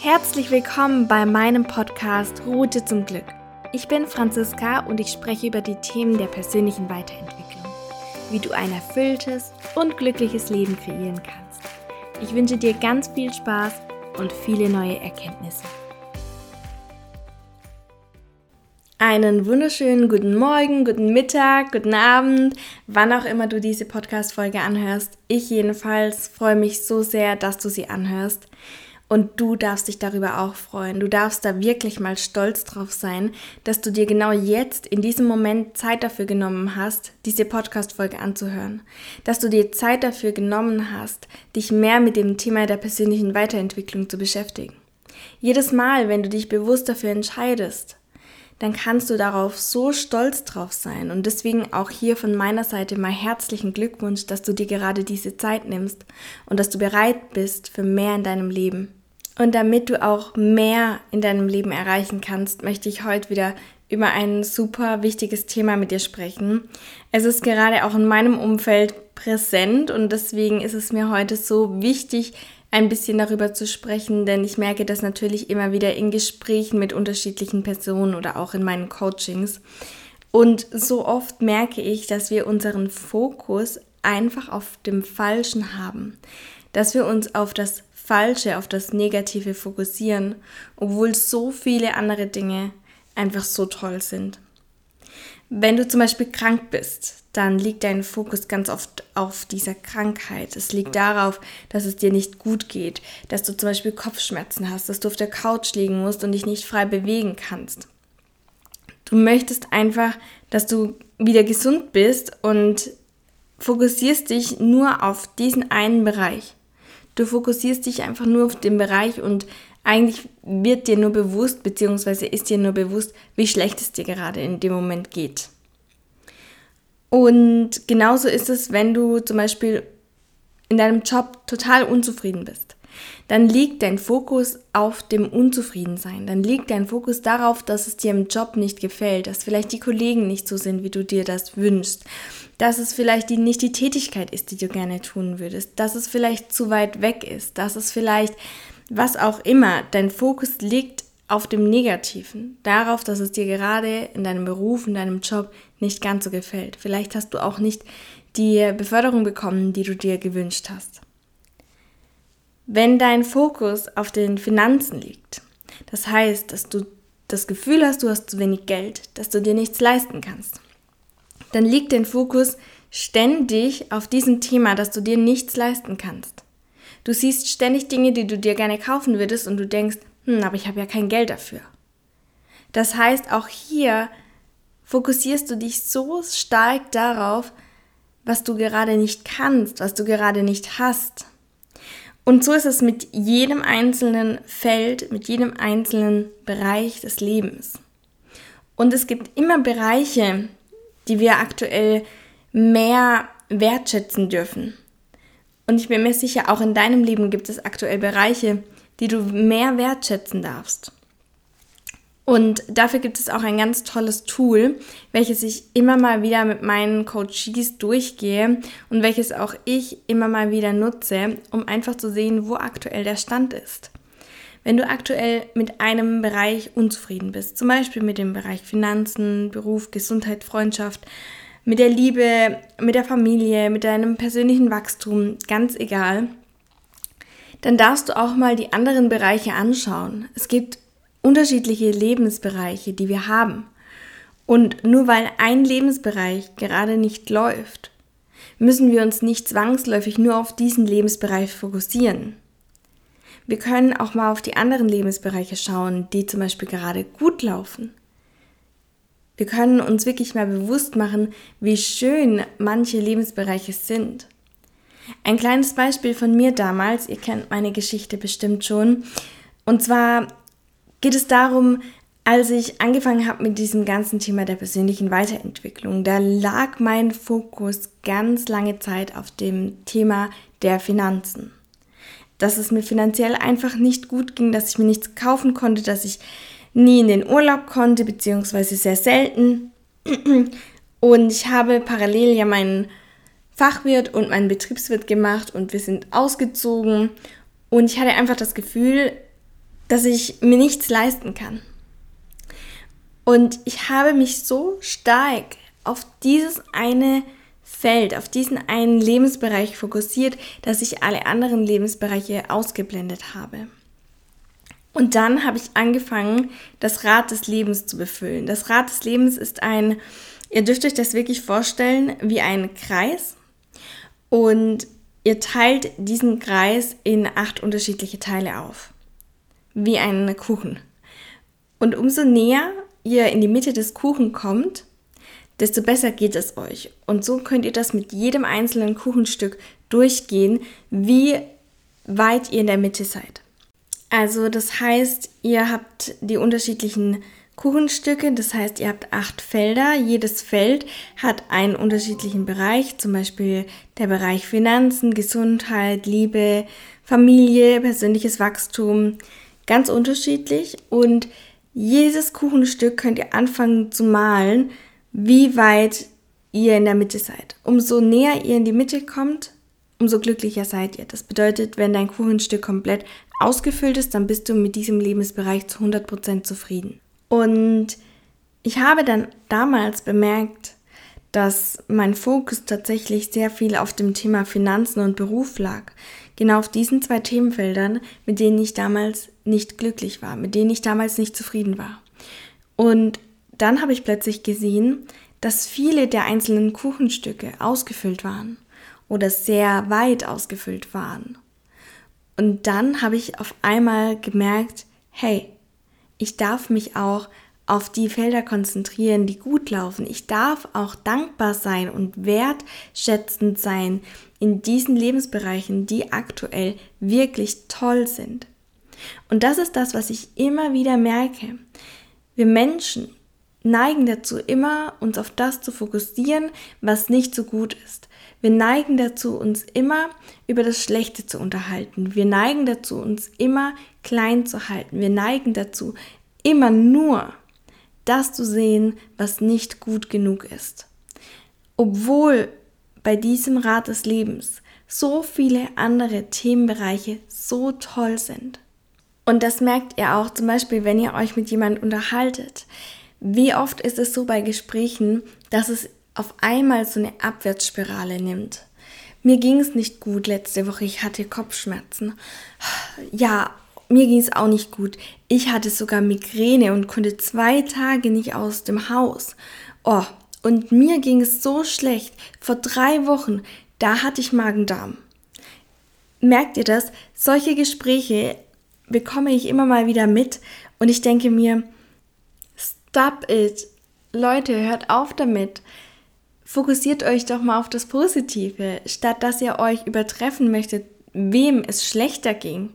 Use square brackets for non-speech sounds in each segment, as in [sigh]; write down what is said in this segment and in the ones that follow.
Herzlich willkommen bei meinem Podcast Route zum Glück. Ich bin Franziska und ich spreche über die Themen der persönlichen Weiterentwicklung, wie du ein erfülltes und glückliches Leben kreieren kannst. Ich wünsche dir ganz viel Spaß und viele neue Erkenntnisse. Einen wunderschönen guten Morgen, guten Mittag, guten Abend, wann auch immer du diese Podcast-Folge anhörst. Ich jedenfalls freue mich so sehr, dass du sie anhörst. Und du darfst dich darüber auch freuen. Du darfst da wirklich mal stolz drauf sein, dass du dir genau jetzt in diesem Moment Zeit dafür genommen hast, diese Podcast-Folge anzuhören. Dass du dir Zeit dafür genommen hast, dich mehr mit dem Thema der persönlichen Weiterentwicklung zu beschäftigen. Jedes Mal, wenn du dich bewusst dafür entscheidest, dann kannst du darauf so stolz drauf sein. Und deswegen auch hier von meiner Seite mal herzlichen Glückwunsch, dass du dir gerade diese Zeit nimmst und dass du bereit bist für mehr in deinem Leben. Und damit du auch mehr in deinem Leben erreichen kannst, möchte ich heute wieder über ein super wichtiges Thema mit dir sprechen. Es ist gerade auch in meinem Umfeld präsent und deswegen ist es mir heute so wichtig, ein bisschen darüber zu sprechen, denn ich merke das natürlich immer wieder in Gesprächen mit unterschiedlichen Personen oder auch in meinen Coachings. Und so oft merke ich, dass wir unseren Fokus einfach auf dem Falschen haben, dass wir uns auf das Falsche, auf das Negative fokussieren, obwohl so viele andere Dinge einfach so toll sind. Wenn du zum Beispiel krank bist, dann liegt dein Fokus ganz oft auf dieser Krankheit. Es liegt darauf, dass es dir nicht gut geht, dass du zum Beispiel Kopfschmerzen hast, dass du auf der Couch liegen musst und dich nicht frei bewegen kannst. Du möchtest einfach, dass du wieder gesund bist und fokussierst dich nur auf diesen einen Bereich. Du fokussierst dich einfach nur auf den Bereich und eigentlich wird dir nur bewusst, beziehungsweise ist dir nur bewusst, wie schlecht es dir gerade in dem Moment geht. Und genauso ist es, wenn du zum Beispiel in deinem Job total unzufrieden bist. Dann liegt dein Fokus auf dem Unzufriedensein. Dann liegt dein Fokus darauf, dass es dir im Job nicht gefällt, dass vielleicht die Kollegen nicht so sind, wie du dir das wünschst, dass es vielleicht die, nicht die Tätigkeit ist, die du gerne tun würdest, dass es vielleicht zu weit weg ist, dass es vielleicht, was auch immer, dein Fokus liegt auf dem Negativen, darauf, dass es dir gerade in deinem Beruf, in deinem Job nicht ganz so gefällt. Vielleicht hast du auch nicht die Beförderung bekommen, die du dir gewünscht hast. Wenn dein Fokus auf den Finanzen liegt, das heißt, dass du das Gefühl hast, du hast zu wenig Geld, dass du dir nichts leisten kannst, dann liegt dein Fokus ständig auf diesem Thema, dass du dir nichts leisten kannst. Du siehst ständig Dinge, die du dir gerne kaufen würdest und du denkst, hm, aber ich habe ja kein Geld dafür. Das heißt, auch hier fokussierst du dich so stark darauf, was du gerade nicht kannst, was du gerade nicht hast. Und so ist es mit jedem einzelnen Feld, mit jedem einzelnen Bereich des Lebens. Und es gibt immer Bereiche, die wir aktuell mehr wertschätzen dürfen. Und ich bin mir sicher, auch in deinem Leben gibt es aktuell Bereiche, die du mehr wertschätzen darfst. Und dafür gibt es auch ein ganz tolles Tool, welches ich immer mal wieder mit meinen Coaches durchgehe und welches auch ich immer mal wieder nutze, um einfach zu sehen, wo aktuell der Stand ist. Wenn du aktuell mit einem Bereich unzufrieden bist, zum Beispiel mit dem Bereich Finanzen, Beruf, Gesundheit, Freundschaft, mit der Liebe, mit der Familie, mit deinem persönlichen Wachstum, ganz egal, dann darfst du auch mal die anderen Bereiche anschauen. Es gibt unterschiedliche Lebensbereiche, die wir haben. Und nur weil ein Lebensbereich gerade nicht läuft, müssen wir uns nicht zwangsläufig nur auf diesen Lebensbereich fokussieren. Wir können auch mal auf die anderen Lebensbereiche schauen, die zum Beispiel gerade gut laufen. Wir können uns wirklich mal bewusst machen, wie schön manche Lebensbereiche sind. Ein kleines Beispiel von mir damals, ihr kennt meine Geschichte bestimmt schon. Und zwar geht es darum, als ich angefangen habe mit diesem ganzen Thema der persönlichen Weiterentwicklung, da lag mein Fokus ganz lange Zeit auf dem Thema der Finanzen dass es mir finanziell einfach nicht gut ging, dass ich mir nichts kaufen konnte, dass ich nie in den Urlaub konnte, beziehungsweise sehr selten. [clears throat] Und ich habe parallel ja meinen Fachwirt und meinen Betriebswirt gemacht und wir sind ausgezogen. Und ich hatte einfach das Gefühl, dass ich mir nichts leisten kann. Und ich habe mich so stark auf dieses eine Feld, auf diesen einen Lebensbereich fokussiert, dass ich alle anderen Lebensbereiche ausgeblendet habe. Und dann habe ich angefangen, das Rad des Lebens zu befüllen. Das Rad des Lebens ist ein, ihr dürft euch das wirklich vorstellen, wie ein Kreis. Und ihr teilt diesen Kreis in acht unterschiedliche Teile auf. Wie einen Kuchen. Und umso näher ihr in die Mitte des Kuchen kommt, desto besser geht es euch. Und so könnt ihr das mit jedem einzelnen Kuchenstück durchgehen, wie weit ihr in der Mitte seid. Also das heißt, ihr habt die unterschiedlichen Kuchenstücke, das heißt, ihr habt acht Felder. Jedes Feld hat einen unterschiedlichen Bereich, zum Beispiel der Bereich Finanzen, Gesundheit, Liebe, Familie, persönliches Wachstum, ganz unterschiedlich. Und jedes Kuchenstück könnt ihr anfangen zu malen, wie weit ihr in der Mitte seid. Umso näher ihr in die Mitte kommt, umso glücklicher seid ihr. Das bedeutet, wenn dein Kuchenstück komplett ausgefüllt ist, dann bist du mit diesem Lebensbereich zu 100% zufrieden. Und ich habe dann damals bemerkt, dass mein Fokus tatsächlich sehr viel auf dem Thema Finanzen und Beruf lag. Genau auf diesen zwei Themenfeldern, mit denen ich damals nicht glücklich war, mit denen ich damals nicht zufrieden war. Und dann habe ich plötzlich gesehen, dass viele der einzelnen Kuchenstücke ausgefüllt waren oder sehr weit ausgefüllt waren. Und dann habe ich auf einmal gemerkt, hey, ich darf mich auch auf die Felder konzentrieren, die gut laufen. Ich darf auch dankbar sein und wertschätzend sein in diesen Lebensbereichen, die aktuell wirklich toll sind. Und das ist das, was ich immer wieder merke. Wir Menschen neigen dazu, immer uns auf das zu fokussieren, was nicht so gut ist. Wir neigen dazu, uns immer über das Schlechte zu unterhalten. Wir neigen dazu, uns immer klein zu halten. Wir neigen dazu, immer nur das zu sehen, was nicht gut genug ist. Obwohl bei diesem Rat des Lebens so viele andere Themenbereiche so toll sind. Und das merkt ihr auch zum Beispiel, wenn ihr euch mit jemandem unterhaltet. Wie oft ist es so bei Gesprächen, dass es auf einmal so eine Abwärtsspirale nimmt? Mir ging es nicht gut letzte Woche, ich hatte Kopfschmerzen. Ja, mir ging es auch nicht gut. Ich hatte sogar Migräne und konnte zwei Tage nicht aus dem Haus. Oh, und mir ging es so schlecht. Vor drei Wochen, da hatte ich Magen-Darm. Merkt ihr das? Solche Gespräche bekomme ich immer mal wieder mit und ich denke mir, Stop it. Leute, hört auf damit. Fokussiert euch doch mal auf das Positive, statt dass ihr euch übertreffen möchtet, wem es schlechter ging,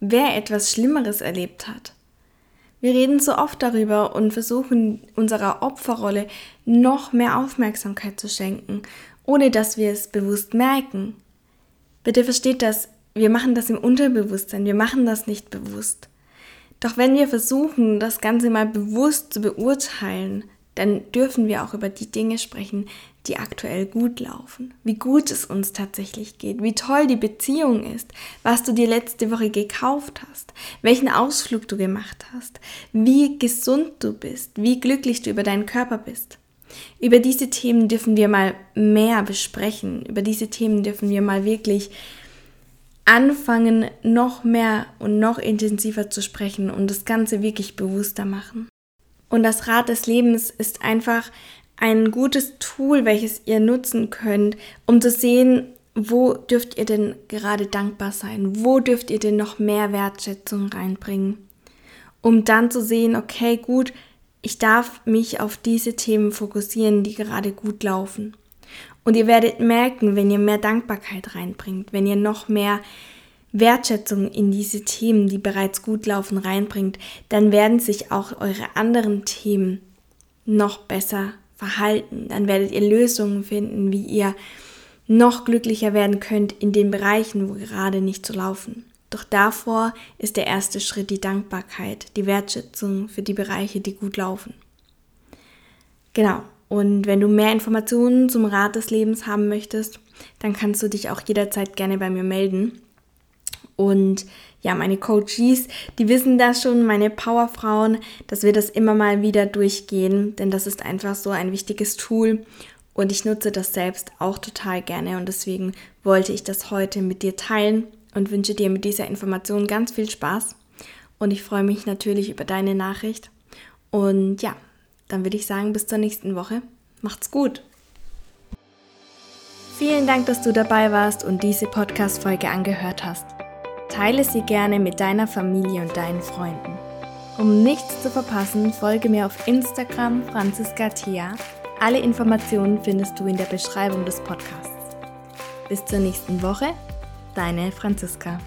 wer etwas Schlimmeres erlebt hat. Wir reden so oft darüber und versuchen unserer Opferrolle noch mehr Aufmerksamkeit zu schenken, ohne dass wir es bewusst merken. Bitte versteht das, wir machen das im Unterbewusstsein, wir machen das nicht bewusst. Doch wenn wir versuchen, das Ganze mal bewusst zu beurteilen, dann dürfen wir auch über die Dinge sprechen, die aktuell gut laufen, wie gut es uns tatsächlich geht, wie toll die Beziehung ist, was du dir letzte Woche gekauft hast, welchen Ausflug du gemacht hast, wie gesund du bist, wie glücklich du über deinen Körper bist. Über diese Themen dürfen wir mal mehr besprechen, über diese Themen dürfen wir mal wirklich anfangen, noch mehr und noch intensiver zu sprechen und das Ganze wirklich bewusster machen. Und das Rad des Lebens ist einfach ein gutes Tool, welches ihr nutzen könnt, um zu sehen, wo dürft ihr denn gerade dankbar sein? Wo dürft ihr denn noch mehr Wertschätzung reinbringen? Um dann zu sehen, okay, gut, ich darf mich auf diese Themen fokussieren, die gerade gut laufen. Und ihr werdet merken, wenn ihr mehr Dankbarkeit reinbringt, wenn ihr noch mehr Wertschätzung in diese Themen, die bereits gut laufen, reinbringt, dann werden sich auch eure anderen Themen noch besser verhalten. Dann werdet ihr Lösungen finden, wie ihr noch glücklicher werden könnt in den Bereichen, wo gerade nicht so laufen. Doch davor ist der erste Schritt die Dankbarkeit, die Wertschätzung für die Bereiche, die gut laufen. Genau, und wenn du mehr Informationen zum Rat des Lebens haben möchtest, dann kannst du dich auch jederzeit gerne bei mir melden. Und ja, meine Coaches, die wissen das schon, meine Powerfrauen, dass wir das immer mal wieder durchgehen, denn das ist einfach so ein wichtiges Tool. Und ich nutze das selbst auch total gerne und deswegen wollte ich das heute mit dir teilen und wünsche dir mit dieser Information ganz viel Spaß. Und ich freue mich natürlich über deine Nachricht. Und ja, dann würde ich sagen, bis zur nächsten Woche. Macht's gut! Vielen Dank, dass du dabei warst und diese Podcast-Folge angehört hast. Teile sie gerne mit deiner Familie und deinen Freunden. Um nichts zu verpassen, folge mir auf Instagram Franziska Thea. Alle Informationen findest du in der Beschreibung des Podcasts. Bis zur nächsten Woche, deine Franziska.